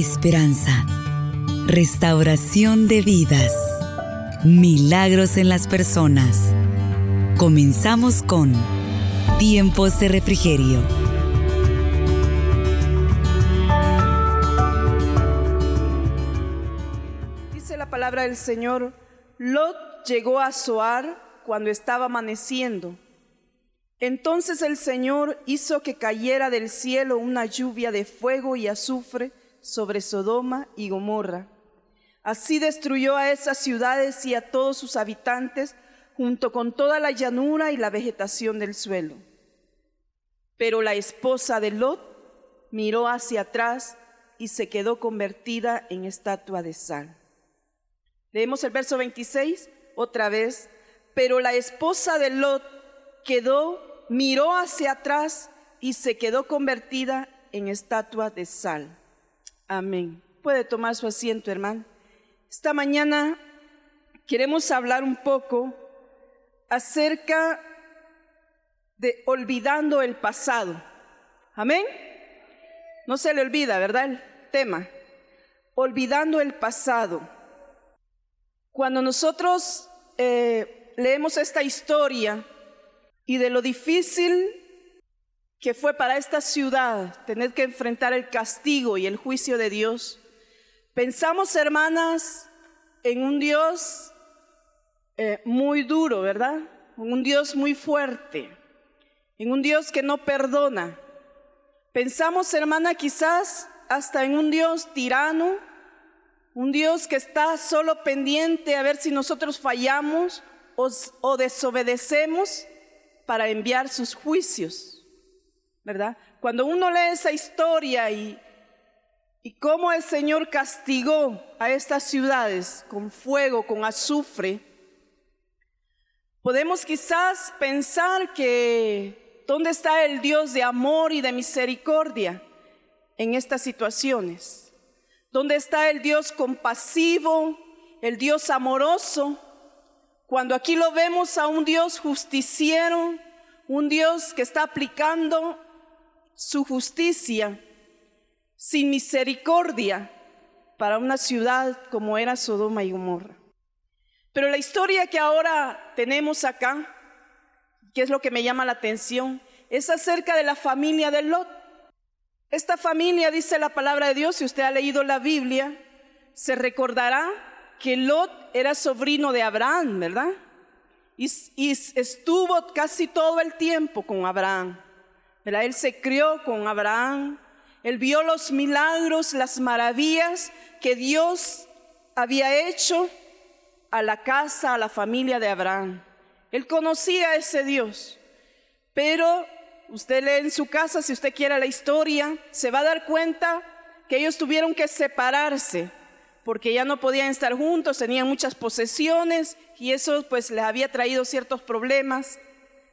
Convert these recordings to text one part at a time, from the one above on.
esperanza, restauración de vidas, milagros en las personas. Comenzamos con Tiempos de Refrigerio. Dice la palabra del Señor, Lot llegó a Zoar cuando estaba amaneciendo. Entonces el Señor hizo que cayera del cielo una lluvia de fuego y azufre sobre Sodoma y Gomorra. Así destruyó a esas ciudades y a todos sus habitantes, junto con toda la llanura y la vegetación del suelo. Pero la esposa de Lot miró hacia atrás y se quedó convertida en estatua de sal. Leemos el verso 26 otra vez. Pero la esposa de Lot quedó, miró hacia atrás y se quedó convertida en estatua de sal. Amén. Puede tomar su asiento, hermano. Esta mañana queremos hablar un poco acerca de olvidando el pasado. Amén. No se le olvida, ¿verdad? El tema. Olvidando el pasado. Cuando nosotros eh, leemos esta historia y de lo difícil que fue para esta ciudad tener que enfrentar el castigo y el juicio de Dios, pensamos, hermanas, en un Dios eh, muy duro, ¿verdad? En un Dios muy fuerte, en un Dios que no perdona. Pensamos, hermana, quizás hasta en un Dios tirano, un Dios que está solo pendiente a ver si nosotros fallamos o, o desobedecemos para enviar sus juicios. ¿Verdad? Cuando uno lee esa historia y, y cómo el Señor castigó a estas ciudades con fuego, con azufre, podemos quizás pensar que ¿dónde está el Dios de amor y de misericordia en estas situaciones? ¿Dónde está el Dios compasivo, el Dios amoroso? Cuando aquí lo vemos a un Dios justiciero, un Dios que está aplicando su justicia sin misericordia para una ciudad como era Sodoma y Gomorra. Pero la historia que ahora tenemos acá, que es lo que me llama la atención, es acerca de la familia de Lot. Esta familia, dice la palabra de Dios, si usted ha leído la Biblia, se recordará que Lot era sobrino de Abraham, ¿verdad? Y, y estuvo casi todo el tiempo con Abraham. Él se crió con Abraham, él vio los milagros, las maravillas que Dios había hecho a la casa, a la familia de Abraham. Él conocía a ese Dios, pero usted lee en su casa, si usted quiere la historia, se va a dar cuenta que ellos tuvieron que separarse porque ya no podían estar juntos, tenían muchas posesiones y eso pues les había traído ciertos problemas,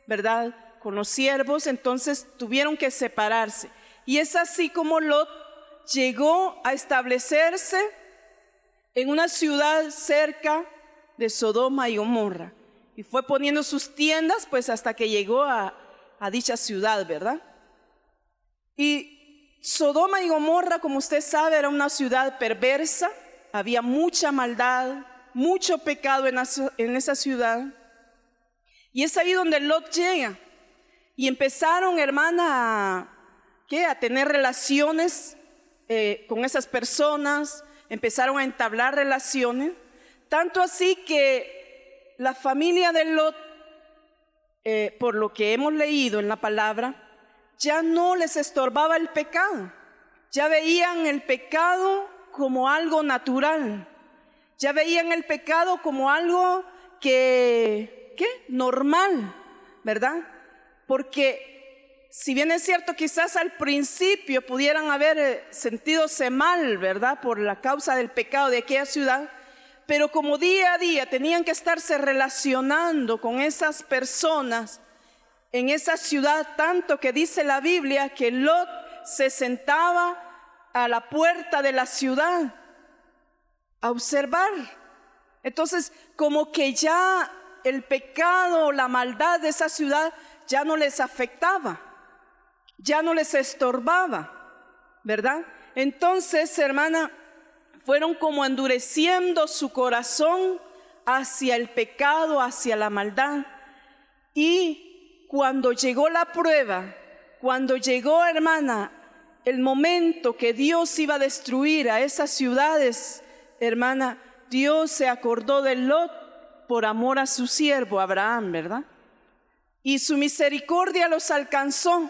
¿verdad? Con los siervos, entonces tuvieron que separarse. Y es así como Lot llegó a establecerse en una ciudad cerca de Sodoma y Gomorra. Y fue poniendo sus tiendas pues hasta que llegó a, dicha ciudad, ¿verdad? Y Sodoma y Gomorra, como usted sabe, era una ciudad perversa, había mucha maldad, mucho pecado en, en esa ciudad. Y es ahí donde Lot llega. Y empezaron, hermana, a tener relaciones eh, con esas personas, empezaron a entablar relaciones, tanto así que la familia de Lot, eh, por lo que hemos leído en la palabra, ya no les estorbaba el pecado, ya veían el pecado como algo natural, ya veían el pecado como algo que, ¿qué? Normal, ¿verdad? Porque si bien es cierto, quizás al principio pudieran haber eh, sentidose mal, ¿verdad? Por la causa del pecado de aquella ciudad, pero como día a día tenían que estarse relacionando con esas personas en esa ciudad, tanto que dice la Biblia que Lot se sentaba a la puerta de la ciudad a observar. Entonces, como que ya el pecado, la maldad de esa ciudad ya no les afectaba, ya no les estorbaba, ¿verdad? Entonces, hermana, fueron como endureciendo su corazón hacia el pecado, hacia la maldad. Y cuando llegó la prueba, cuando llegó, hermana, el momento que Dios iba a destruir a esas ciudades, hermana, Dios se acordó de Lot por amor a su siervo Abraham, ¿verdad? Y su misericordia los alcanzó.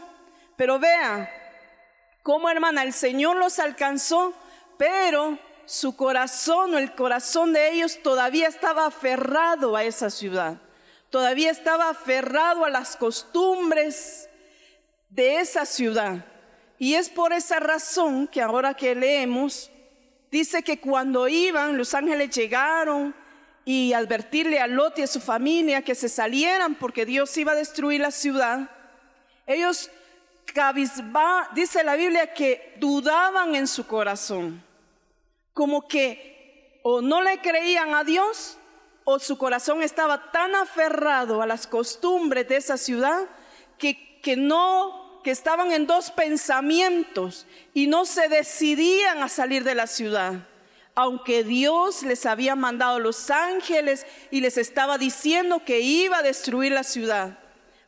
Pero vea cómo, hermana, el Señor los alcanzó, pero su corazón o el corazón de ellos todavía estaba aferrado a esa ciudad, todavía estaba aferrado a las costumbres de esa ciudad. Y es por esa razón que ahora que leemos, dice que cuando iban, los ángeles llegaron y advertirle a Lot y a su familia que se salieran porque Dios iba a destruir la ciudad, ellos cabizba, dice la Biblia que dudaban en su corazón como que o no le creían a Dios o su corazón estaba tan aferrado a las costumbres de esa ciudad que, que no, que estaban en dos pensamientos y no se decidían a salir de la ciudad. Aunque Dios les había mandado los ángeles y les estaba diciendo que iba a destruir la ciudad.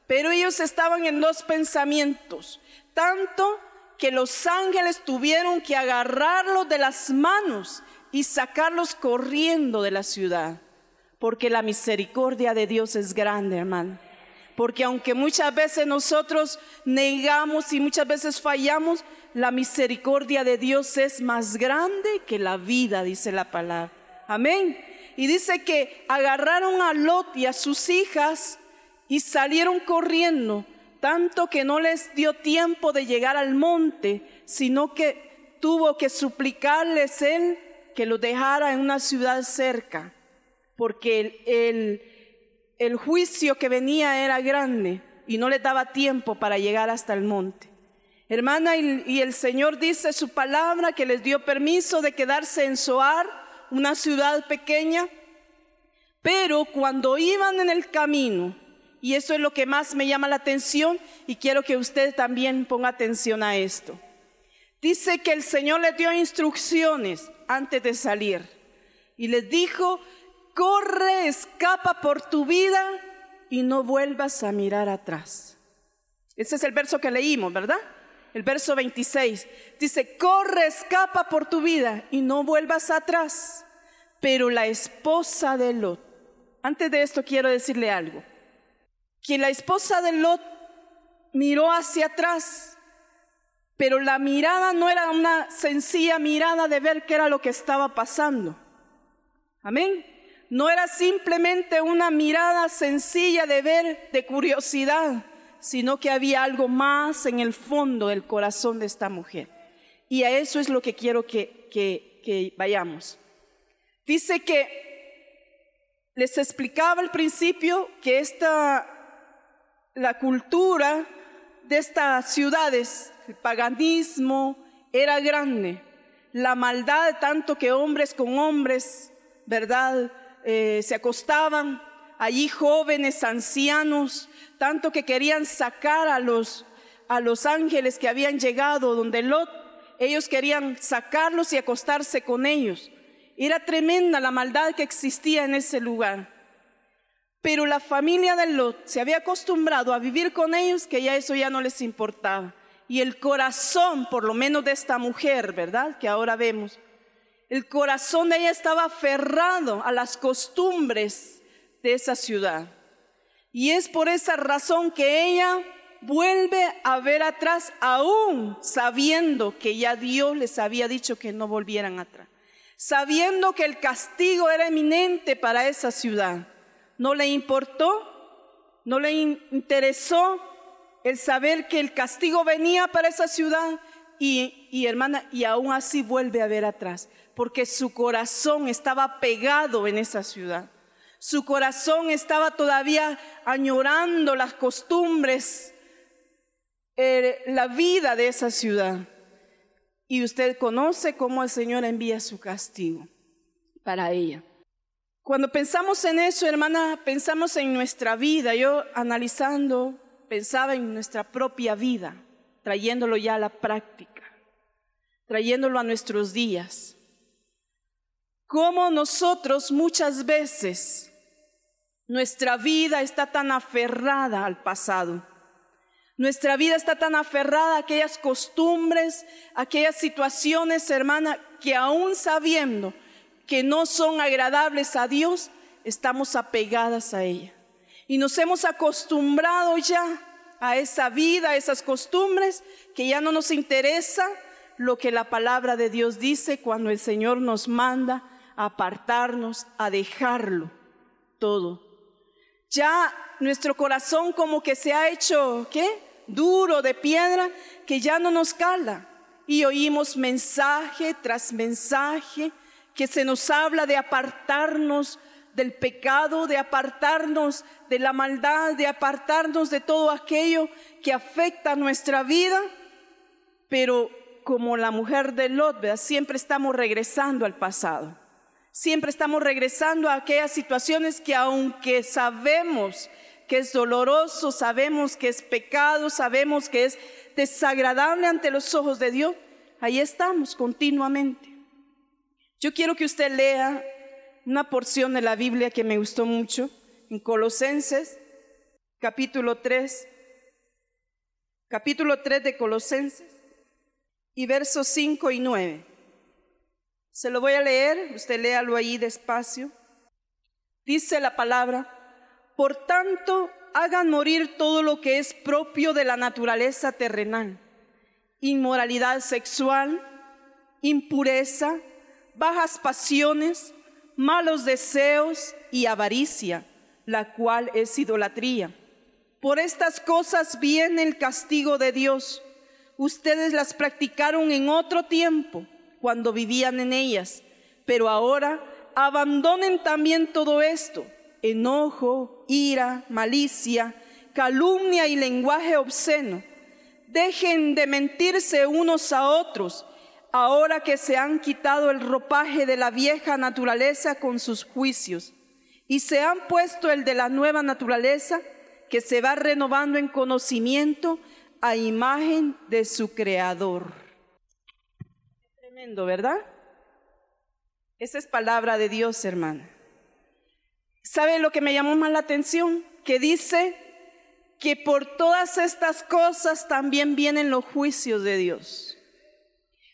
Pero ellos estaban en dos pensamientos, tanto que los ángeles tuvieron que agarrarlos de las manos y sacarlos corriendo de la ciudad. Porque la misericordia de Dios es grande, hermano. Porque aunque muchas veces nosotros negamos y muchas veces fallamos, la misericordia de Dios es más grande que la vida, dice la palabra. Amén. Y dice que agarraron a Lot y a sus hijas y salieron corriendo tanto que no les dio tiempo de llegar al monte, sino que tuvo que suplicarles él que lo dejara en una ciudad cerca, porque el, el, juicio que venía era grande y no les daba tiempo para llegar hasta el monte. Hermana, y, el Señor dice su palabra que les dio permiso de quedarse en Soar, una ciudad pequeña, pero cuando iban en el camino, y eso es lo que más me llama la atención y quiero que usted también ponga atención a esto. Dice que el Señor le dio instrucciones antes de salir y les dijo, corre, escapa por tu vida y no vuelvas a mirar atrás. Ese es el verso que leímos, ¿verdad? El verso 26 dice, corre, escapa por tu vida y no vuelvas atrás. Pero la esposa de Lot, antes de esto quiero decirle algo que la esposa de Lot miró hacia atrás, pero la mirada no era una sencilla mirada de ver qué era lo que estaba pasando. Amén. No era simplemente una mirada sencilla de ver, de curiosidad, sino que había algo más en el fondo del corazón de esta mujer. Y a eso es lo que quiero que, vayamos. Dice que les explicaba al principio que esta la cultura de estas ciudades, el paganismo era grande, la maldad tanto que hombres con hombres, ¿verdad? Eh, se acostaban, allí jóvenes, ancianos, tanto que querían sacar a los, a los ángeles que habían llegado donde Lot, ellos querían sacarlos y acostarse con ellos. Era tremenda la maldad que existía en ese lugar. Pero la familia de Lot se había acostumbrado a vivir con ellos que ya eso ya no les importaba. Y el corazón, por lo menos de esta mujer, ¿verdad? Que ahora vemos, el corazón de ella estaba aferrado a las costumbres de esa ciudad. Y es por esa razón que ella vuelve a ver atrás, aún sabiendo que ya Dios les había dicho que no volvieran atrás, sabiendo que el castigo era eminente para esa ciudad no le importó, no le interesó el saber que el castigo venía para esa ciudad y, y, hermana, y aún así vuelve a ver atrás, porque su corazón estaba pegado en esa ciudad. Su corazón estaba todavía añorando las costumbres, eh, la vida de esa ciudad. Y usted conoce cómo el Señor envía su castigo para ella. Cuando pensamos en eso, hermana, pensamos en nuestra vida. Yo analizando, pensaba en nuestra propia vida, trayéndolo ya a la práctica. trayéndolo a nuestros días. Como nosotros muchas veces nuestra vida está tan aferrada al pasado. Nuestra vida está tan aferrada a aquellas costumbres, aquellas situaciones, hermana, que aún sabiendo que no son agradables a Dios, estamos apegadas a ella. Y nos hemos acostumbrado ya a esa vida, a esas costumbres, que ya no nos interesa lo que la palabra de Dios dice cuando el Señor nos manda a apartarnos, a dejarlo todo. Ya nuestro corazón como que se ha hecho, ¿qué? Duro de piedra, que ya no nos cala. Y oímos mensaje tras mensaje que se nos habla de apartarnos del pecado, de apartarnos de la maldad, de apartarnos de todo aquello que afecta nuestra vida, pero como la mujer de Lot, siempre estamos regresando al pasado. Siempre estamos regresando a aquellas situaciones que aunque sabemos que es doloroso, sabemos que es pecado, sabemos que es desagradable ante los ojos de Dios, ahí estamos continuamente. Yo quiero que usted lea una porción de la Biblia que me gustó mucho, en Colosenses, capítulo 3, capítulo 3 de Colosenses, y versos 5 y 9. Se lo voy a leer, usted léalo ahí despacio. Dice la palabra, por tanto, hagan morir todo lo que es propio de la naturaleza terrenal, inmoralidad sexual, impureza, bajas pasiones, malos deseos y avaricia, la cual es idolatría. Por estas cosas viene el castigo de Dios. Ustedes las practicaron en otro tiempo, cuando vivían en ellas, pero ahora abandonen también todo esto, enojo, ira, malicia, calumnia y lenguaje obsceno. Dejen de mentirse unos a otros ahora que se han quitado el ropaje de la vieja naturaleza con sus juicios y se han puesto el de la nueva naturaleza que se va renovando en conocimiento a imagen de su creador. ¿Verdad? Esa es palabra de Dios, hermana. ¿Sabe lo que me llamó más la atención? Que dice que por todas estas cosas también vienen los juicios de Dios.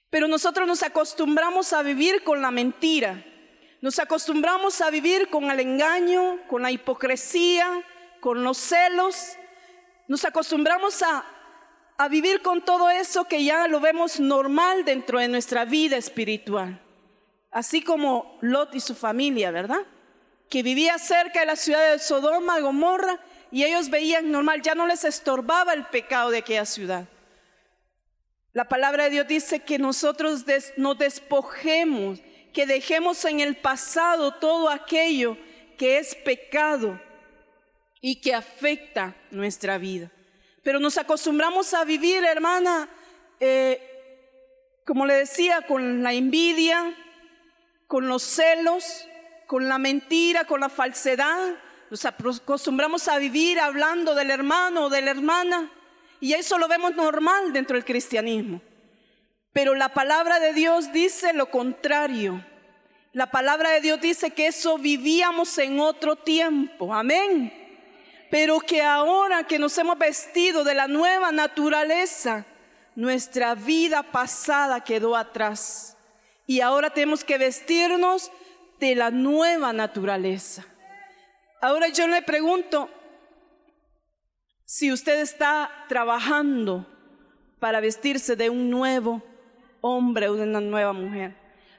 Pero nosotros nos acostumbramos a vivir con la mentira, nos acostumbramos a vivir con el engaño, con la hipocresía, con los celos, nos acostumbramos a, a vivir con todo eso que ya lo vemos normal dentro de nuestra vida espiritual. Así como Lot y su familia, ¿verdad? Que vivía cerca de la ciudad de Sodoma, Gomorra, y ellos veían normal, ya no les estorbaba el pecado de aquella ciudad. La palabra de Dios dice que nosotros nos despojemos, que dejemos en el pasado todo aquello que es pecado y que afecta nuestra vida. Pero nos acostumbramos a vivir, hermana, eh, como le decía, con la envidia, con los celos, con la mentira, con la falsedad. Nos acostumbramos a vivir hablando del hermano o de la hermana y eso lo vemos normal dentro del cristianismo. Pero la palabra de Dios dice lo contrario. La palabra de Dios dice que eso vivíamos en otro tiempo. Amén. Pero que ahora que nos hemos vestido de la nueva naturaleza, nuestra vida pasada quedó atrás. Y ahora tenemos que vestirnos de la nueva naturaleza. Ahora yo le pregunto, si usted está trabajando para vestirse de un nuevo hombre o de una nueva mujer.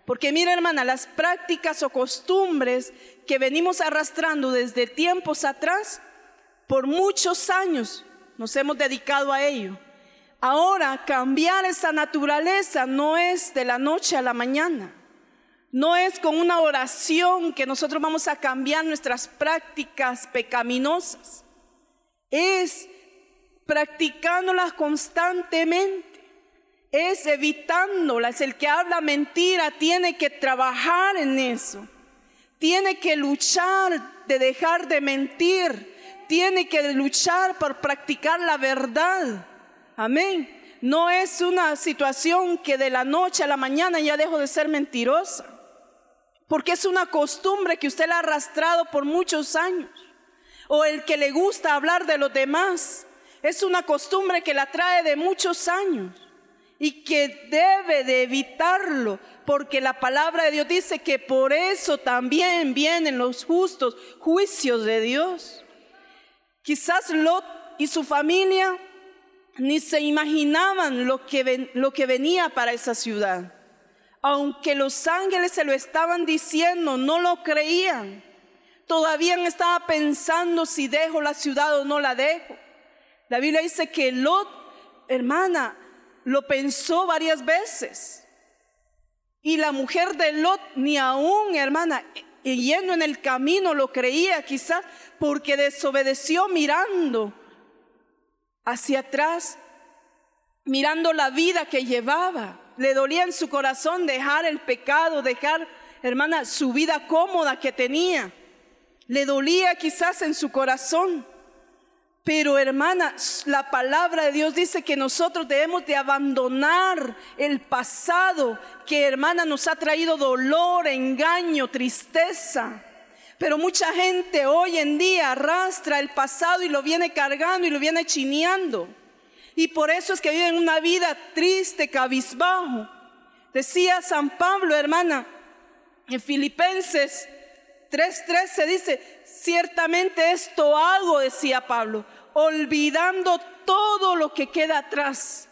Porque mira hermana, las prácticas o costumbres que venimos arrastrando desde tiempos atrás, por muchos años nos hemos dedicado a ello. Ahora cambiar esa naturaleza no es de la noche a la mañana. No es con una oración que nosotros vamos a cambiar nuestras prácticas pecaminosas es practicándolas constantemente, es evitándolas. El que habla mentira tiene que trabajar en eso, tiene que luchar de dejar de mentir, tiene que luchar por practicar la verdad. Amén. no es una situación que de la noche a la mañana ya dejo de ser mentirosa, porque es una costumbre que usted la ha arrastrado por muchos años, o el que le gusta hablar de los demás, es una costumbre que la trae de muchos años y que debe de evitarlo, porque la palabra de Dios dice que por eso también vienen los justos juicios de Dios. Quizás Lot y su familia ni se imaginaban lo que, lo que venía para esa ciudad. Aunque los ángeles se lo estaban diciendo, no lo creían. Todavía estaba pensando si dejo la ciudad o no la dejo. La Biblia dice que Lot, hermana, lo pensó varias veces. Y la mujer de Lot ni aún, hermana, yendo en el camino lo creía quizás porque desobedeció mirando hacia atrás, mirando la vida que llevaba. Le dolía en su corazón dejar el pecado, dejar, hermana, su vida cómoda que tenía. Le dolía quizás en su corazón. Pero hermana, la palabra de Dios dice que nosotros debemos de abandonar el pasado que hermana nos ha traído dolor, engaño, tristeza. Pero mucha gente hoy en día arrastra el pasado y lo viene cargando y lo viene chineando. Y por eso es que viven una vida triste, cabizbajo. Decía San Pablo, hermana, en Filipenses 3:13 dice, ciertamente esto hago, decía Pablo, olvidando todo lo que queda atrás.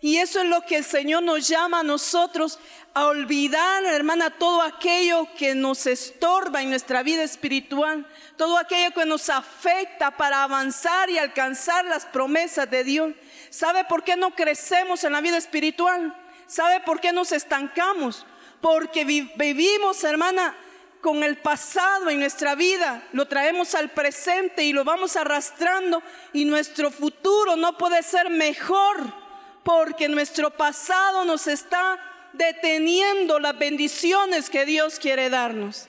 Y eso es lo que el Señor nos llama a nosotros a olvidar, hermana, todo aquello que nos estorba en nuestra vida espiritual, todo aquello que nos afecta para avanzar y alcanzar las promesas de Dios. ¿Sabe por qué no crecemos en la vida espiritual? ¿Sabe por qué nos estancamos? Porque vivimos, hermana, con el pasado en nuestra vida, lo traemos al presente y lo vamos arrastrando y nuestro futuro no puede ser mejor porque nuestro pasado nos está deteniendo las bendiciones que Dios quiere darnos.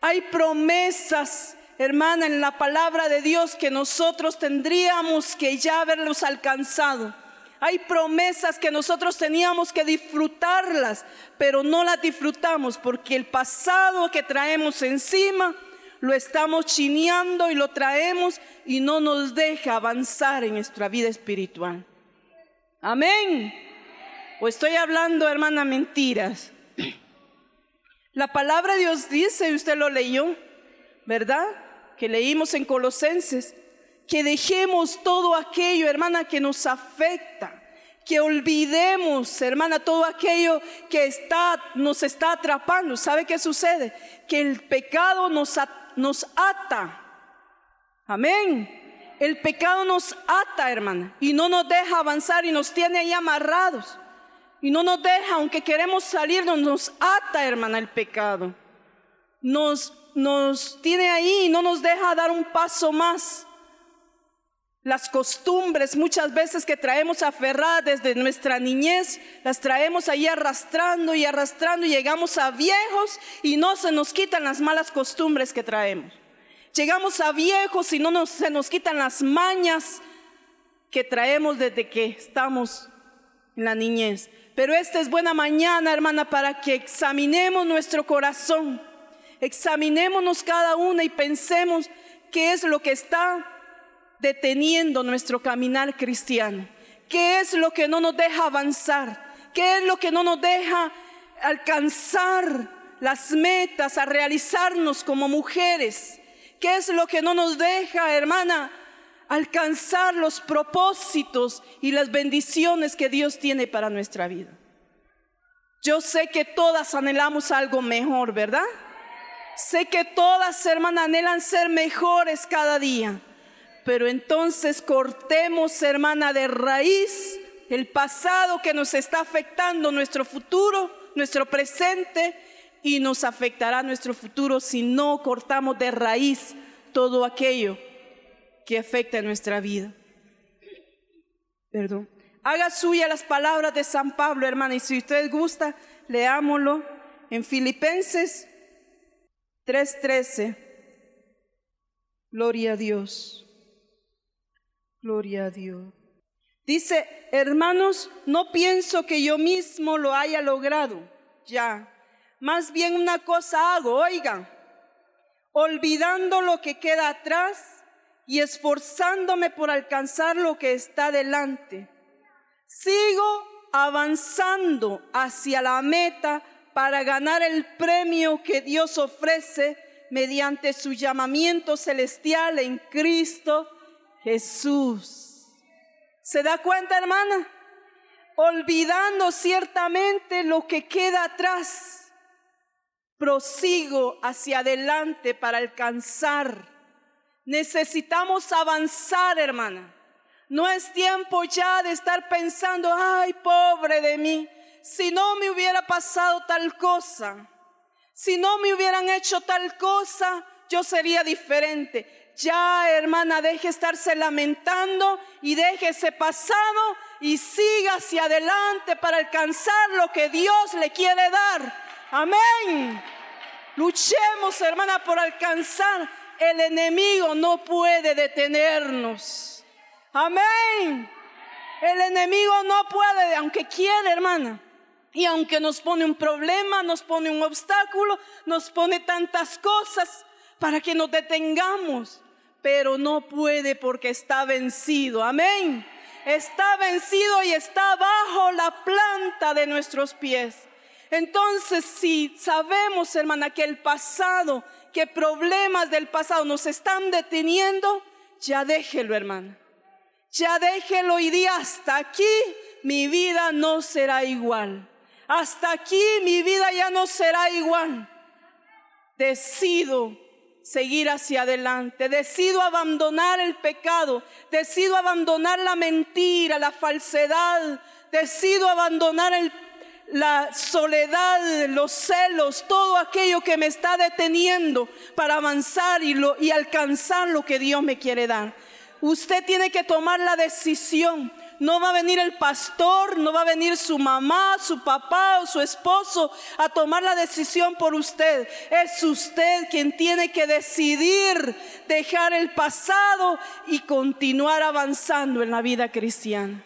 Hay promesas, hermana, en la palabra de Dios que nosotros tendríamos que ya haberlos alcanzado. Hay promesas que nosotros teníamos que disfrutarlas, pero no las disfrutamos porque el pasado que traemos encima lo estamos chineando y lo traemos y no nos deja avanzar en nuestra vida espiritual. Amén. O estoy hablando, hermana, mentiras. La palabra de Dios dice, y usted lo leyó, ¿verdad? Que leímos en Colosenses, que dejemos todo aquello, hermana, que nos afecta, que olvidemos, hermana, todo aquello que está, nos está atrapando. ¿Sabe qué sucede? Que el pecado nos, nos ata. Amén. El pecado nos ata, hermana, y no nos deja avanzar y nos tiene ahí amarrados. Y no nos deja, aunque queremos salir, nos ata, hermana, el pecado. Nos, nos tiene ahí y no nos deja dar un paso más las costumbres muchas veces que traemos aferradas desde nuestra niñez, las traemos ahí arrastrando y arrastrando y llegamos a viejos y no se nos quitan las malas costumbres que traemos. Llegamos a viejos y no se nos quitan las mañas que traemos desde que estamos en la niñez. Pero esta es buena mañana, hermana, para que examinemos nuestro corazón, examinémonos cada una y pensemos qué es lo que está deteniendo nuestro caminar cristiano? ¿Qué es lo que no nos deja avanzar? ¿Qué es lo que no nos deja alcanzar las metas, a realizarnos como mujeres? ¿Qué es lo que no nos deja, hermana, alcanzar los propósitos y las bendiciones que Dios tiene para nuestra vida? Yo sé que todas anhelamos algo mejor, ¿verdad? Sé que todas, hermanas, anhelan ser mejores cada día. Pero entonces cortemos, hermana, de raíz el pasado que nos está afectando nuestro futuro, nuestro presente y nos afectará nuestro futuro si no cortamos de raíz todo aquello que afecta nuestra vida. Perdón. Haga suya las palabras de San Pablo, hermana, y si usted gusta, leámoslo en Filipenses 3:13. Gloria a Dios. Gloria a Dios. Dice, hermanos, no pienso que yo mismo lo haya logrado, ya. Más bien una cosa hago, oigan, olvidando lo que queda atrás y esforzándome por alcanzar lo que está delante. Sigo avanzando hacia la meta para ganar el premio que Dios ofrece mediante su llamamiento celestial en Cristo Jesús. ¿Se da cuenta, hermana? Olvidando ciertamente lo que queda atrás, prosigo hacia adelante para alcanzar. Necesitamos avanzar, hermana. No es tiempo ya de estar pensando, ay, pobre de mí, si no me hubiera pasado tal cosa, si no me hubieran hecho tal cosa, yo sería diferente. Ya, hermana, deje estarse lamentando y deje ese pasado y siga hacia adelante para alcanzar lo que Dios le quiere dar. Amén. Luchemos, hermana, por alcanzar. El enemigo no puede detenernos. Amén. El enemigo no puede, aunque quiere, hermana. Y aunque nos pone un problema, nos pone un obstáculo, nos pone tantas cosas para que nos detengamos pero no puede porque está vencido. Amén. Está vencido y está bajo la planta de nuestros pies. Entonces, si sabemos, hermana, que el pasado, que problemas del pasado nos están deteniendo, ya déjelo, hermana. Ya déjelo y di hasta aquí mi vida no será igual. Hasta aquí mi vida ya no será igual. Decido seguir hacia adelante. Decido abandonar el pecado. Decido abandonar la mentira, la falsedad. Decido abandonar la soledad, los celos, todo aquello que me está deteniendo para avanzar y, y alcanzar lo que Dios me quiere dar. Usted tiene que tomar la decisión no va a venir el pastor, no va a venir su mamá, su papá o su esposo a tomar la decisión por usted. Es usted quien tiene que decidir dejar el pasado y continuar avanzando en la vida cristiana.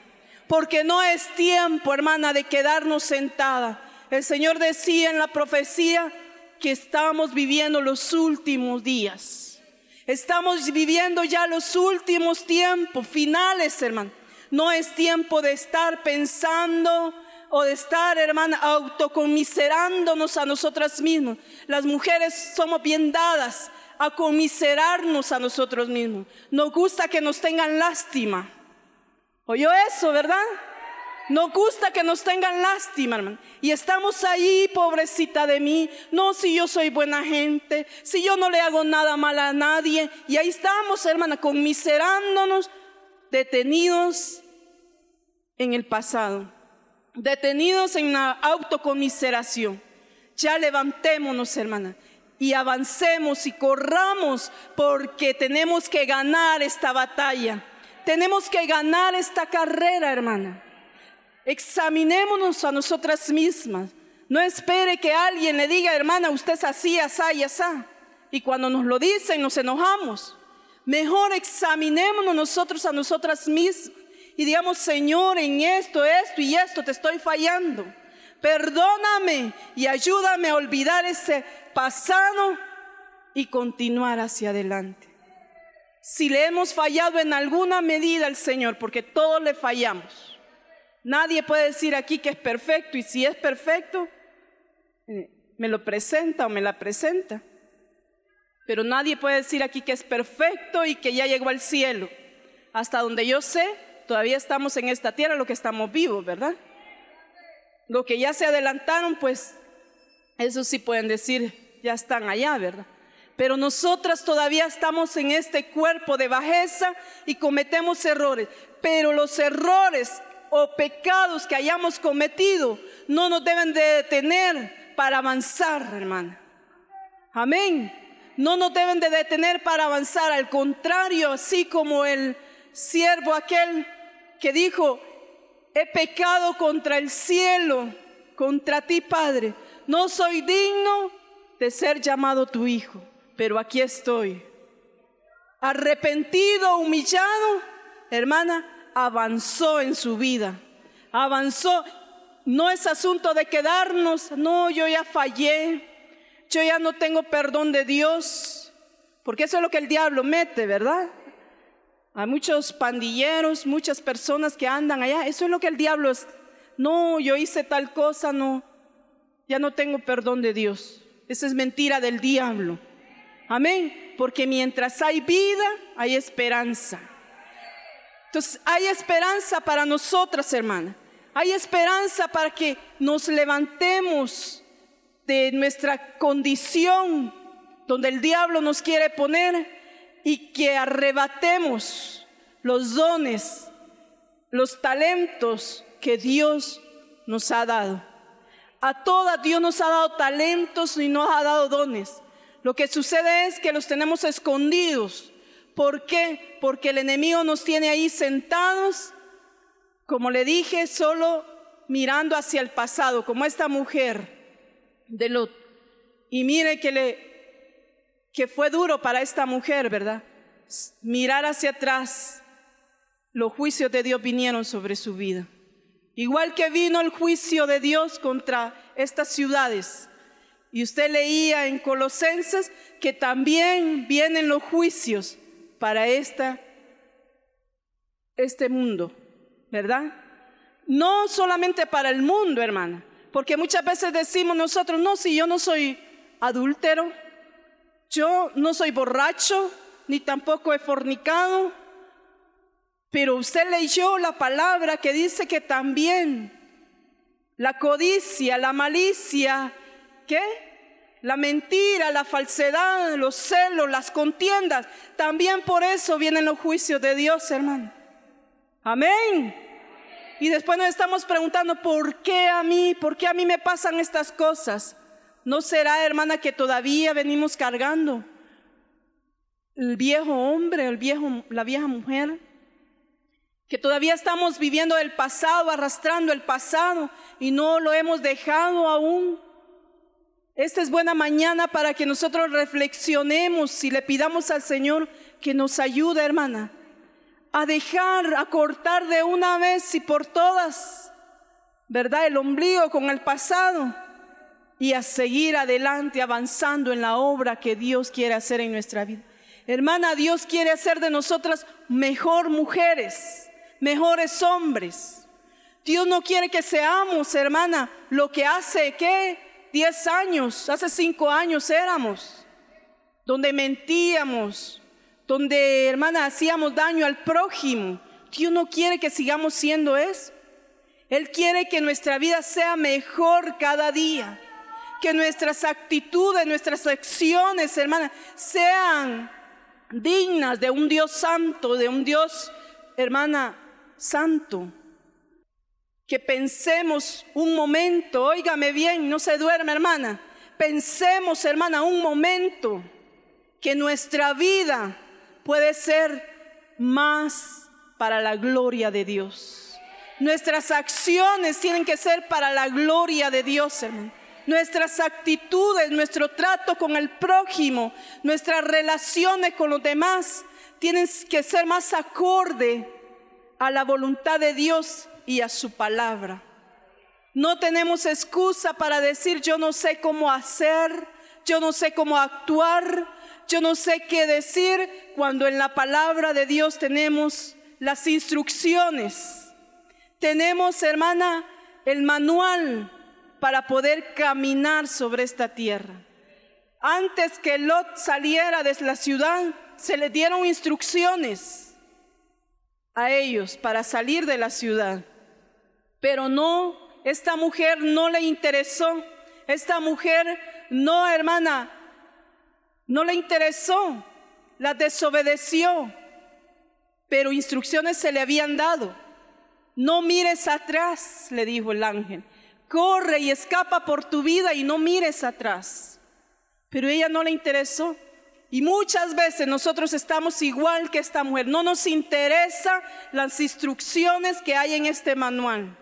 Porque no es tiempo, hermana, de quedarnos sentada. El Señor decía en la profecía que estamos viviendo los últimos días. Estamos viviendo ya los últimos tiempos finales, hermano. No es tiempo de estar pensando o de estar, hermana, autocomiserándonos a nosotras mismas. Las mujeres somos bien dadas a comiserarnos a nosotros mismos. Nos gusta que nos tengan lástima. ¿Oyó eso, verdad? Nos gusta que nos tengan lástima, hermano. Y estamos ahí, pobrecita de mí. No, si yo soy buena gente, si yo no le hago nada mal a nadie. Y ahí estamos, hermana, conmiserándonos, detenidos en el pasado, detenidos en la autocomiseración. Ya levantémonos, hermana, y avancemos y corramos porque tenemos que ganar esta batalla. Tenemos que ganar esta carrera, hermana. Examinémonos a nosotras mismas. No espere que alguien le diga, hermana, usted es así, así y así. Y cuando nos lo dicen, nos enojamos. Mejor examinémonos nosotros a nosotras mismas y digamos, Señor, en esto, esto y esto te estoy fallando. Perdóname y ayúdame a olvidar ese pasado y continuar hacia adelante. Si le hemos fallado en alguna medida al Señor, porque todos le fallamos, nadie puede decir aquí que es perfecto y si es perfecto, eh, me lo presenta o me la presenta. Pero nadie puede decir aquí que es perfecto y que ya llegó al cielo. Hasta donde yo sé, todavía estamos en esta tierra, lo que estamos vivos, ¿verdad? Lo que ya se adelantaron, pues eso sí pueden decir, ya están allá, ¿verdad? Pero nosotras todavía estamos en este cuerpo de bajeza y cometemos errores. Pero los errores o pecados que hayamos cometido no nos deben de detener para avanzar, hermana. Amén. No nos deben de detener para avanzar. Al contrario, así como el siervo aquel que dijo, he pecado contra el cielo, contra ti, Padre. No soy digno de ser llamado tu hijo, pero aquí estoy. Arrepentido, humillado, hermana, avanzó en su vida. Avanzó. No es asunto de quedarnos, no, yo ya fallé, yo ya no tengo perdón de Dios, porque eso es lo que el diablo mete, ¿verdad? Hay muchos pandilleros, muchas personas que andan allá, eso es lo que el diablo es. No, yo hice tal cosa, no, ya no tengo perdón de Dios. Esa es mentira del diablo. Amén. Porque mientras hay vida, hay esperanza. Entonces, hay esperanza para nosotras, hermana. Hay esperanza para que nos levantemos de nuestra condición donde el diablo nos quiere poner y que arrebatemos los dones, los talentos que Dios nos ha dado. A todas Dios nos ha dado talentos y nos ha dado dones. Lo que sucede es que los tenemos escondidos. ¿Por qué? Porque el enemigo nos tiene ahí sentados, como le dije, solo mirando hacia el pasado, como esta mujer de Lot. Y mire que le que fue duro para esta mujer, ¿verdad? Mirar hacia atrás. Los juicios de Dios vinieron sobre su vida. Igual que vino el juicio de Dios contra estas ciudades. Y usted leía en Colosenses que también vienen los juicios para esta, este mundo, ¿verdad? No solamente para el mundo, hermana, porque muchas veces decimos nosotros, no, si yo no soy adúltero, yo no soy borracho, ni tampoco he fornicado, pero usted leyó la palabra que dice que también la codicia, la malicia, ¿qué? La mentira, la falsedad, los celos, las contiendas, también por eso vienen los juicios de Dios, hermano. Amén. Y después nos estamos preguntando, ¿por qué a mí? ¿Por qué a mí me pasan estas cosas? ¿No será, hermana, que todavía venimos cargando el viejo hombre, el viejo, la vieja mujer? que todavía estamos viviendo el pasado, arrastrando el pasado y no lo hemos dejado aún. Esta es buena mañana para que nosotros reflexionemos y le pidamos al Señor que nos ayude, hermana, a dejar, a cortar de una vez y por todas, ¿verdad? El ombligo con el pasado y a seguir adelante, avanzando en la obra que Dios quiere hacer en nuestra vida. Hermana, Dios quiere hacer de nosotras mejor mujeres, mejores hombres. Dios no quiere que seamos, hermana, lo que hace que 10 años, hace 5 años éramos, donde mentíamos, donde, hermana, hacíamos daño al prójimo. Dios no quiere que sigamos siendo eso. Él quiere que nuestra vida sea mejor cada día. Que nuestras actitudes, nuestras acciones, hermana, sean dignas de un Dios santo, de un Dios, hermana, santo. Que pensemos un momento, óigame bien, no se duerme hermana, pensemos hermana un momento que nuestra vida puede ser más para la gloria de Dios. Nuestras acciones tienen que ser para la gloria de Dios, hermano. Nuestras actitudes, nuestro trato con el prójimo, nuestras relaciones con los demás tienen que ser más acorde a la voluntad de Dios y a su palabra. No tenemos excusa para decir yo no sé cómo hacer, yo no sé cómo actuar, yo no sé qué decir cuando en la palabra de Dios tenemos las instrucciones. Tenemos, hermana, el manual para poder caminar sobre esta tierra. Antes que Lot saliera de la ciudad, se le dieron instrucciones a ellos para salir de la ciudad. Pero no, esta mujer no le interesó. Esta mujer no, hermana, no le interesó. La desobedeció. Pero instrucciones se le habían dado. No mires atrás, le dijo el ángel. Corre y escapa por tu vida y no mires atrás. Pero ella no le interesó. Y muchas veces nosotros estamos igual que esta mujer. No nos interesa las instrucciones que hay en este manual.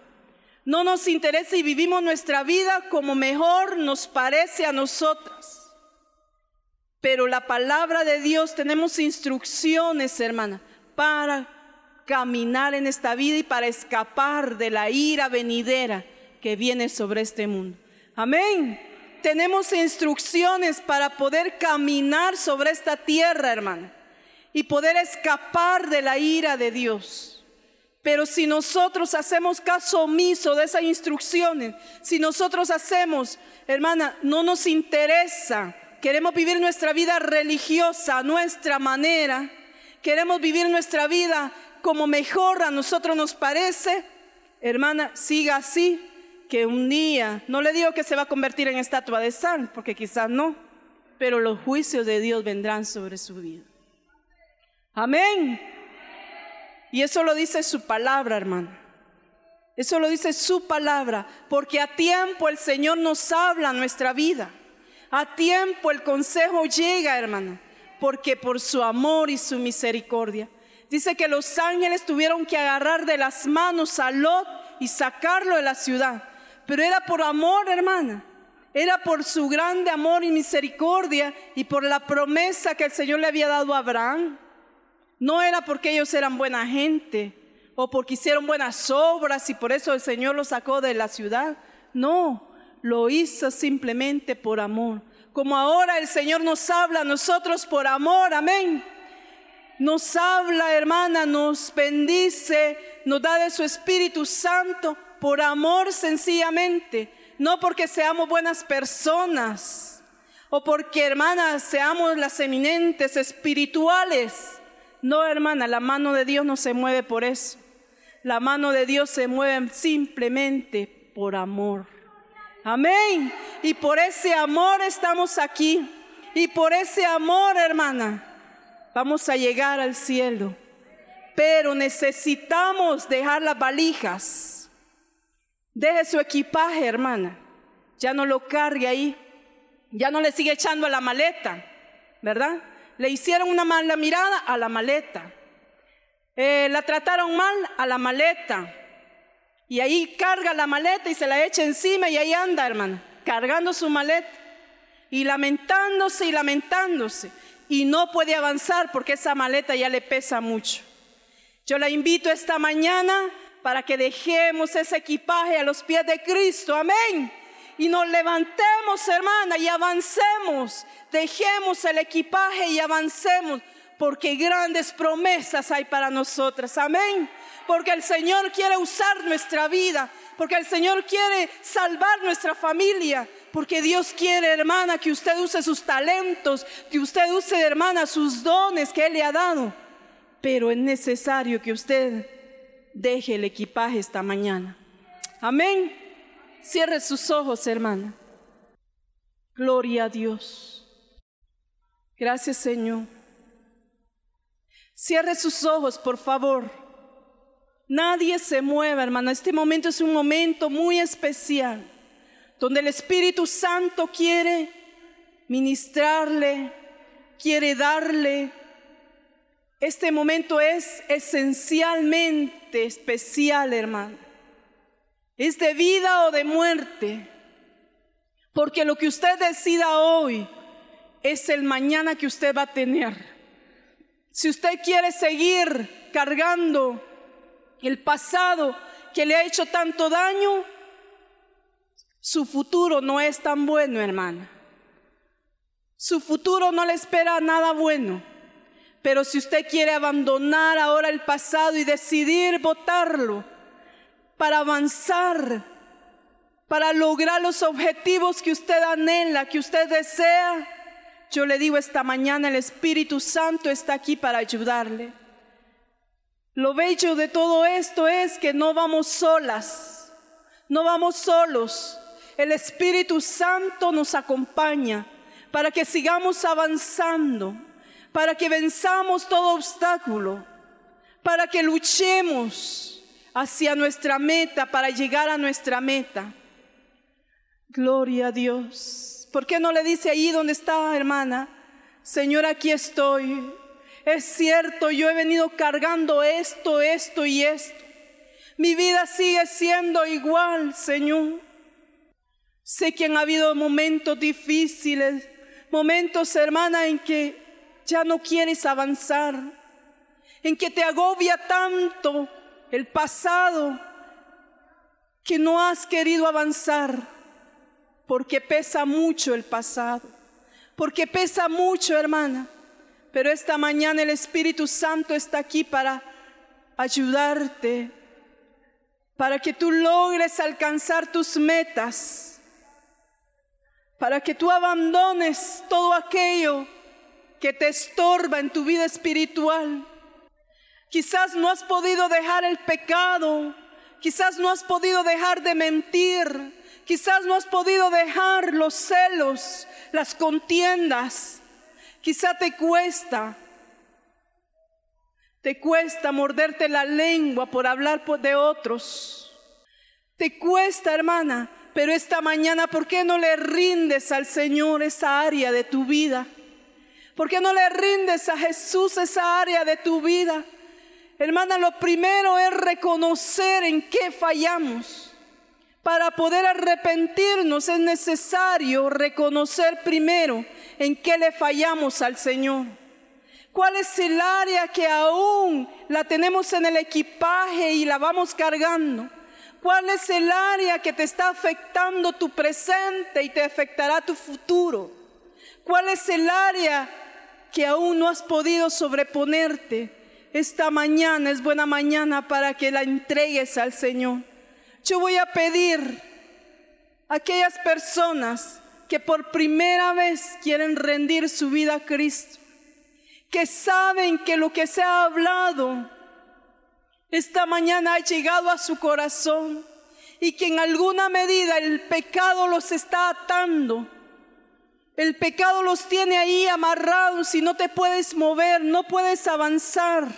No nos interesa y vivimos nuestra vida como mejor nos parece a nosotras. Pero la palabra de Dios tenemos instrucciones, hermana, para caminar en esta vida y para escapar de la ira venidera que viene sobre este mundo. Amén. Tenemos instrucciones para poder caminar sobre esta tierra, hermana, y poder escapar de la ira de Dios. Pero si nosotros hacemos caso omiso de esas instrucciones, si nosotros hacemos, hermana, no nos interesa, queremos vivir nuestra vida religiosa a nuestra manera, queremos vivir nuestra vida como mejor a nosotros nos parece, hermana, siga así, que un día, no le digo que se va a convertir en estatua de sal, porque quizás no, pero los juicios de Dios vendrán sobre su vida. Amén. Y eso lo dice su palabra, hermano. Eso lo dice su palabra, porque a tiempo el Señor nos habla nuestra vida. A tiempo el consejo llega, hermano, porque por su amor y su misericordia. Dice que los ángeles tuvieron que agarrar de las manos a Lot y sacarlo de la ciudad. Pero era por amor, hermana. Era por su grande amor y misericordia y por la promesa que el Señor le había dado a Abraham. No era porque ellos eran buena gente o porque hicieron buenas obras y por eso el Señor los sacó de la ciudad. No, lo hizo simplemente por amor. Como ahora el Señor nos habla a nosotros por amor, amén. Nos habla, hermana, nos bendice, nos da de su Espíritu Santo por amor sencillamente, no porque seamos buenas personas o porque, hermanas, seamos las eminentes espirituales no, hermana, la mano de Dios no se mueve por eso. La mano de Dios se mueve simplemente por amor. Amén. Y por ese amor estamos aquí. Y por ese amor, hermana, vamos a llegar al cielo. Pero necesitamos dejar las valijas. Deje su equipaje, hermana. Ya no lo cargue ahí. Ya no le sigue echando a la maleta, ¿verdad? Le hicieron una mala mirada a la maleta. Eh, la trataron mal a la maleta. Y ahí carga la maleta y se la echa encima y ahí anda, hermano, cargando su maleta. Y lamentándose y lamentándose. Y no puede avanzar porque esa maleta ya le pesa mucho. Yo la invito esta mañana para que dejemos ese equipaje a los pies de Cristo. Amén y nos levantemos, hermana, y avancemos. Dejemos el equipaje y avancemos, porque grandes promesas hay para nosotras. Amén. Porque el Señor quiere usar nuestra vida, porque el Señor quiere salvar nuestra familia, porque Dios quiere, hermana, que usted use sus talentos, que usted use, hermana, sus dones que Él le ha dado. Pero es necesario que usted deje el equipaje esta mañana. Amén. Cierre sus ojos, hermana. Gloria a Dios. Gracias, Señor. Cierre sus ojos, por favor. Nadie se mueva, hermana. Este momento es un momento muy especial, donde el Espíritu Santo quiere ministrarle, quiere darle. Este momento es esencialmente especial, hermano es de vida o de muerte. Porque lo que usted decida hoy es el mañana que usted va a tener. Si usted quiere seguir cargando el pasado que le ha hecho tanto daño, su futuro no es tan bueno, hermana. Su futuro no le espera nada bueno. Pero si usted quiere abandonar ahora el pasado y decidir votarlo, para avanzar, para lograr los objetivos que usted anhela, que usted desea. Yo le digo esta mañana, el Espíritu Santo está aquí para ayudarle. Lo bello de todo esto es que no vamos solas, no vamos solos. El Espíritu Santo nos acompaña para que sigamos avanzando, para que venzamos todo obstáculo, para que luchemos hacia nuestra meta, para llegar a nuestra meta. Gloria a Dios. ¿Por qué no le dice ahí donde está, hermana? Señor, aquí estoy. Es cierto, yo he venido cargando esto, esto y esto. Mi vida sigue siendo igual, Señor. Sé que han habido momentos difíciles, momentos, hermana, en que ya no quieres avanzar, en que te agobia tanto el pasado que no has querido avanzar porque pesa mucho el pasado, porque pesa mucho, hermana. Pero esta mañana el Espíritu Santo está aquí para ayudarte, para que tú logres alcanzar tus metas, para que tú abandones todo aquello que te estorba en tu vida espiritual. Quizás no has podido dejar el pecado, quizás no has podido dejar de mentir, quizás no has podido dejar los celos, las contiendas, quizás te cuesta, te cuesta morderte la lengua por hablar de otros, te cuesta hermana, pero esta mañana, ¿por qué no le rindes al Señor esa área de tu vida? ¿Por qué no le rindes a Jesús esa área de tu vida? Hermana, lo primero es reconocer en qué fallamos. Para poder arrepentirnos es necesario reconocer primero en qué le fallamos al Señor. ¿Cuál es el área que aún la tenemos en el equipaje y la vamos cargando? ¿Cuál es el área que te está afectando tu presente y te afectará tu futuro? ¿Cuál es el área que aún no has podido sobreponerte? Esta mañana es buena mañana para que la entregues al Señor. Yo voy a pedir a aquellas personas que por primera vez quieren rendir su vida a Cristo, que saben que lo que se ha hablado esta mañana ha llegado a su corazón y que en alguna medida el pecado los está atando. El pecado los tiene ahí amarrados y no te puedes mover, no puedes avanzar.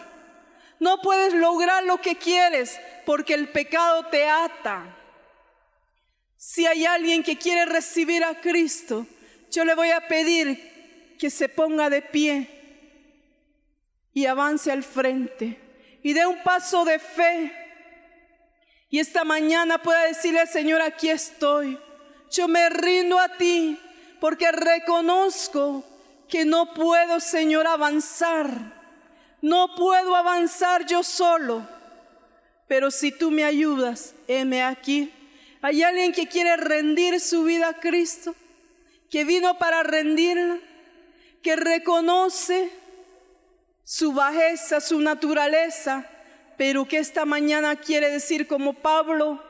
No puedes lograr lo que quieres porque el pecado te ata. Si hay alguien que quiere recibir a Cristo, yo le voy a pedir que se ponga de pie y avance al frente y dé un paso de fe. Y esta mañana pueda decirle, Señor, aquí estoy. Yo me rindo a ti porque reconozco que no puedo, Señor, avanzar no puedo avanzar yo solo, pero si tú me ayudas, heme aquí. Hay alguien que quiere rendir su vida a Cristo, que vino para rendirla, que reconoce su bajeza, su naturaleza, pero que esta mañana quiere decir como Pablo,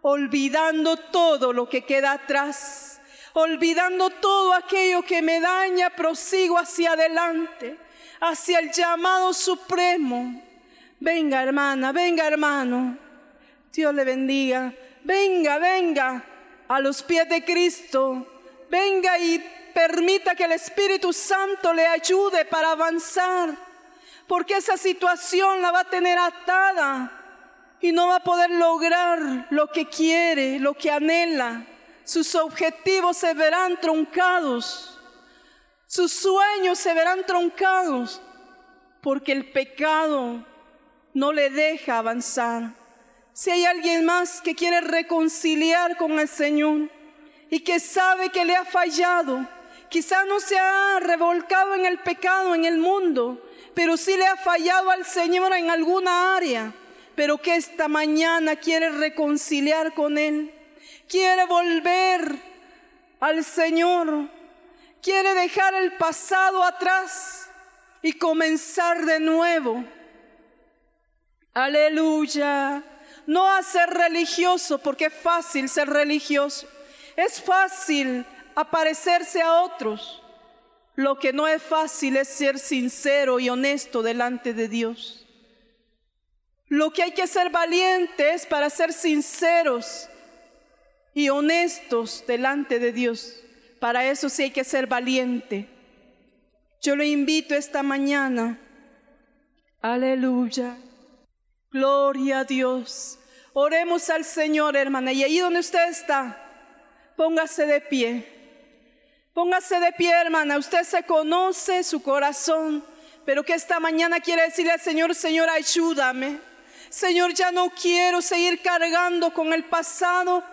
olvidando todo lo que queda atrás, olvidando todo aquello que me daña, prosigo hacia adelante hacia el llamado supremo. Venga hermana, venga hermano. Dios le bendiga. Venga, venga a los pies de Cristo. Venga y permita que el Espíritu Santo le ayude para avanzar. Porque esa situación la va a tener atada y no va a poder lograr lo que quiere, lo que anhela. Sus objetivos se verán truncados. Sus sueños se verán troncados porque el pecado no le deja avanzar. Si hay alguien más que quiere reconciliar con el Señor y que sabe que le ha fallado, quizá no se ha revolcado en el pecado en el mundo, pero sí le ha fallado al Señor en alguna área, pero que esta mañana quiere reconciliar con Él, quiere volver al Señor quiere dejar el pasado atrás y comenzar de nuevo. Aleluya. No a ser religioso, porque es fácil ser religioso. Es fácil aparecerse a otros. Lo que no es fácil es ser sincero y honesto delante de Dios. Lo que hay que ser valiente es para ser sinceros y honestos delante de Dios. Para eso sí hay que ser valiente. Yo le invito esta mañana. Aleluya. Gloria a Dios. Oremos al Señor, hermana. Y ahí donde usted está, póngase de pie. Póngase de pie, hermana. Usted se conoce su corazón, pero que esta mañana quiere decirle al Señor, Señor, ayúdame. Señor, ya no quiero seguir cargando con el pasado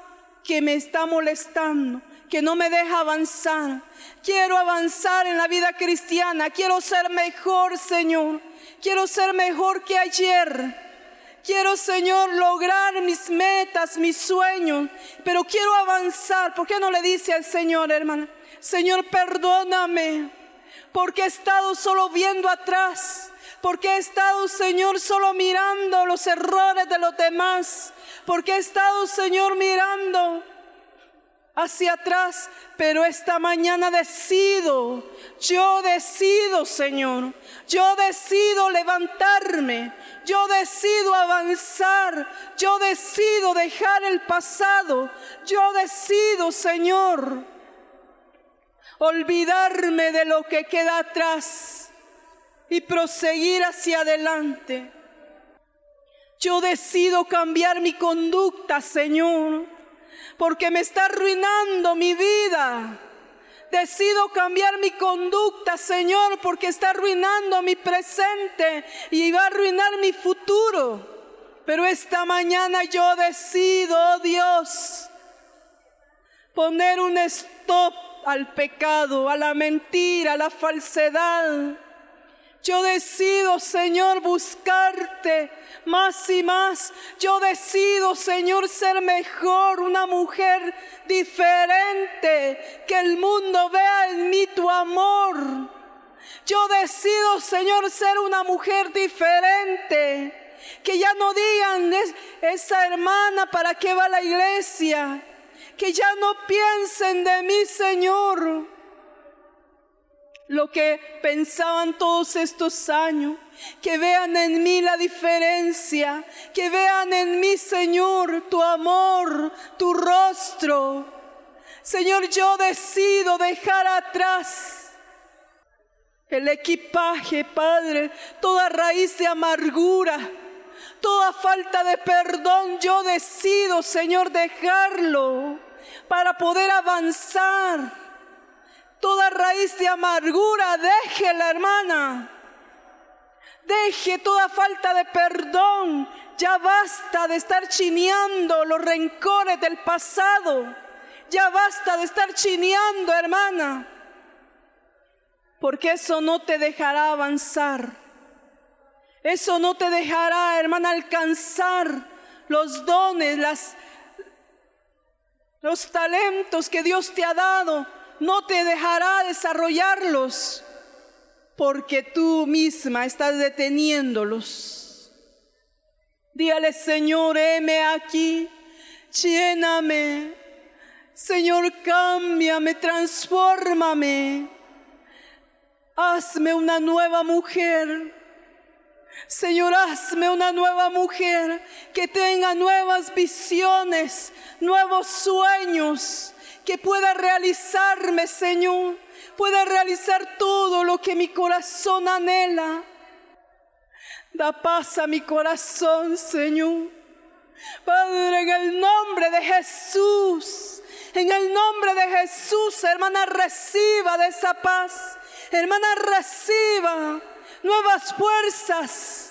que me está molestando que no me deja avanzar. Quiero avanzar en la vida cristiana, quiero ser mejor, Señor. Quiero ser mejor que ayer. Quiero, Señor, lograr mis metas, mis sueños, pero quiero avanzar. ¿Por qué no le dice al Señor, hermana? Señor, perdóname, porque he estado solo viendo atrás porque he estado, Señor, solo mirando los errores de los demás, porque he estado, Señor, mirando hacia atrás, pero esta mañana decido, yo decido, Señor, yo decido levantarme, yo decido avanzar, yo decido dejar el pasado, yo decido, Señor, olvidarme de lo que queda atrás y proseguir hacia adelante. Yo decido cambiar mi conducta, Señor, porque me está arruinando mi vida. Decido cambiar mi conducta, Señor, porque está arruinando mi presente y va a arruinar mi futuro. Pero esta mañana yo decido, oh Dios, poner un stop al pecado, a la mentira, a la falsedad yo decido, Señor, buscarte más y más. Yo decido, Señor, ser mejor, una mujer diferente, que el mundo vea en mí tu amor. Yo decido, Señor, ser una mujer diferente. Que ya no digan, esa hermana, ¿para qué va a la iglesia? Que ya no piensen de mí, Señor lo que pensaban todos estos años. Que vean en mí la diferencia, que vean en mí, Señor, tu amor, tu rostro. Señor, yo decido dejar atrás el equipaje, Padre, toda raíz de amargura, toda falta de perdón. Yo decido, Señor, dejarlo para poder avanzar Toda raíz de amargura, déjela, hermana. Deje toda falta de perdón. Ya basta de estar chineando los rencores del pasado. Ya basta de estar chineando, hermana. Porque eso no te dejará avanzar. Eso no te dejará, hermana, alcanzar los dones, los talentos que Dios te ha dado no te dejará desarrollarlos porque tú misma estás deteniéndolos. Díale, Señor, heme aquí, lléname. Señor, cámbiame, transfórmame. Hazme una nueva mujer. Señor, hazme una nueva mujer que tenga nuevas visiones, nuevos sueños, que pueda realizarme, Señor, pueda realizar todo lo que mi corazón anhela. Da paz a mi corazón, Señor. Padre, en el nombre de Jesús, en el nombre de Jesús, hermana, reciba de esa paz. Hermana, reciba nuevas fuerzas,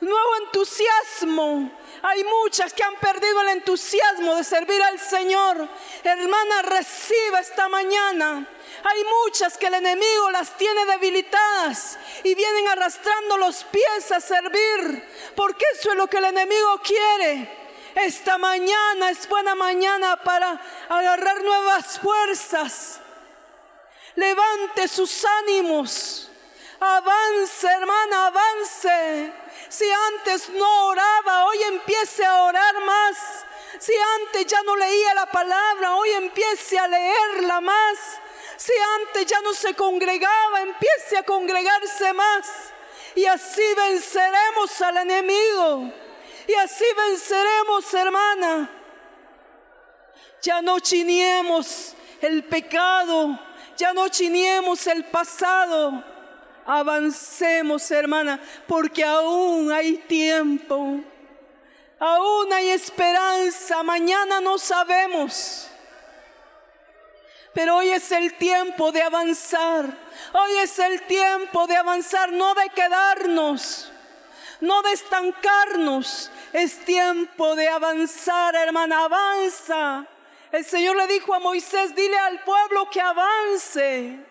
nuevo entusiasmo, hay muchas que han perdido el entusiasmo de servir al Señor. Hermana, reciba esta mañana. Hay muchas que el enemigo las tiene debilitadas y vienen arrastrando los pies a servir, porque eso es lo que el enemigo quiere. Esta mañana es buena mañana para agarrar nuevas fuerzas. Levante sus ánimos. Avance, hermana, avance. Si antes no oraba, hoy empiece a orar más. Si antes ya no leía la palabra, hoy empiece a leerla más. Si antes ya no se congregaba, empiece a congregarse más. Y así venceremos al enemigo. Y así venceremos, hermana. Ya no chiniemos el pecado. Ya no chiniemos el pasado Avancemos, hermana, porque aún hay tiempo. Aún hay esperanza. Mañana no sabemos. Pero hoy es el tiempo de avanzar. Hoy es el tiempo de avanzar, no de quedarnos, no de estancarnos. Es tiempo de avanzar, hermana, avanza. El Señor le dijo a Moisés, dile al pueblo que avance.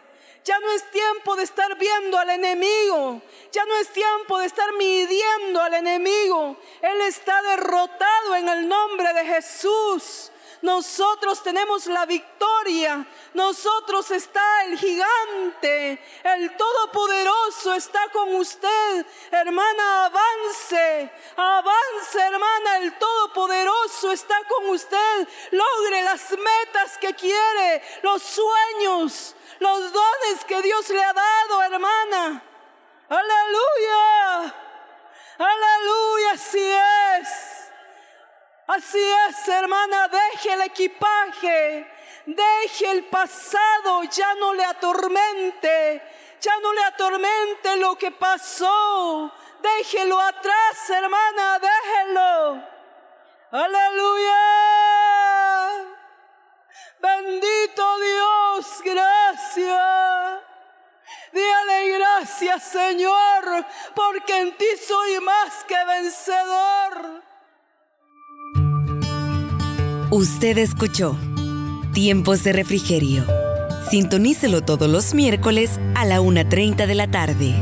Ya no es tiempo de estar viendo al enemigo. Ya no es tiempo de estar midiendo al enemigo. Él está derrotado en el nombre de Jesús. Nosotros tenemos la victoria. Nosotros está el gigante. El todopoderoso está con usted. Hermana, avance. Avance, hermana. El todopoderoso está con usted. Logre las metas que quiere. Los sueños los dones que Dios le ha dado, hermana. Aleluya. Aleluya, así es. Así es, hermana, deje el equipaje, deje el pasado, ya no le atormente, ya no le atormente lo que pasó. Déjelo atrás, hermana, déjelo. Aleluya. Bendito Dios, gracias. Dile gracias Señor, porque en ti soy más que vencedor. Usted escuchó Tiempos de Refrigerio. Sintonícelo todos los miércoles a la 1.30 de la tarde.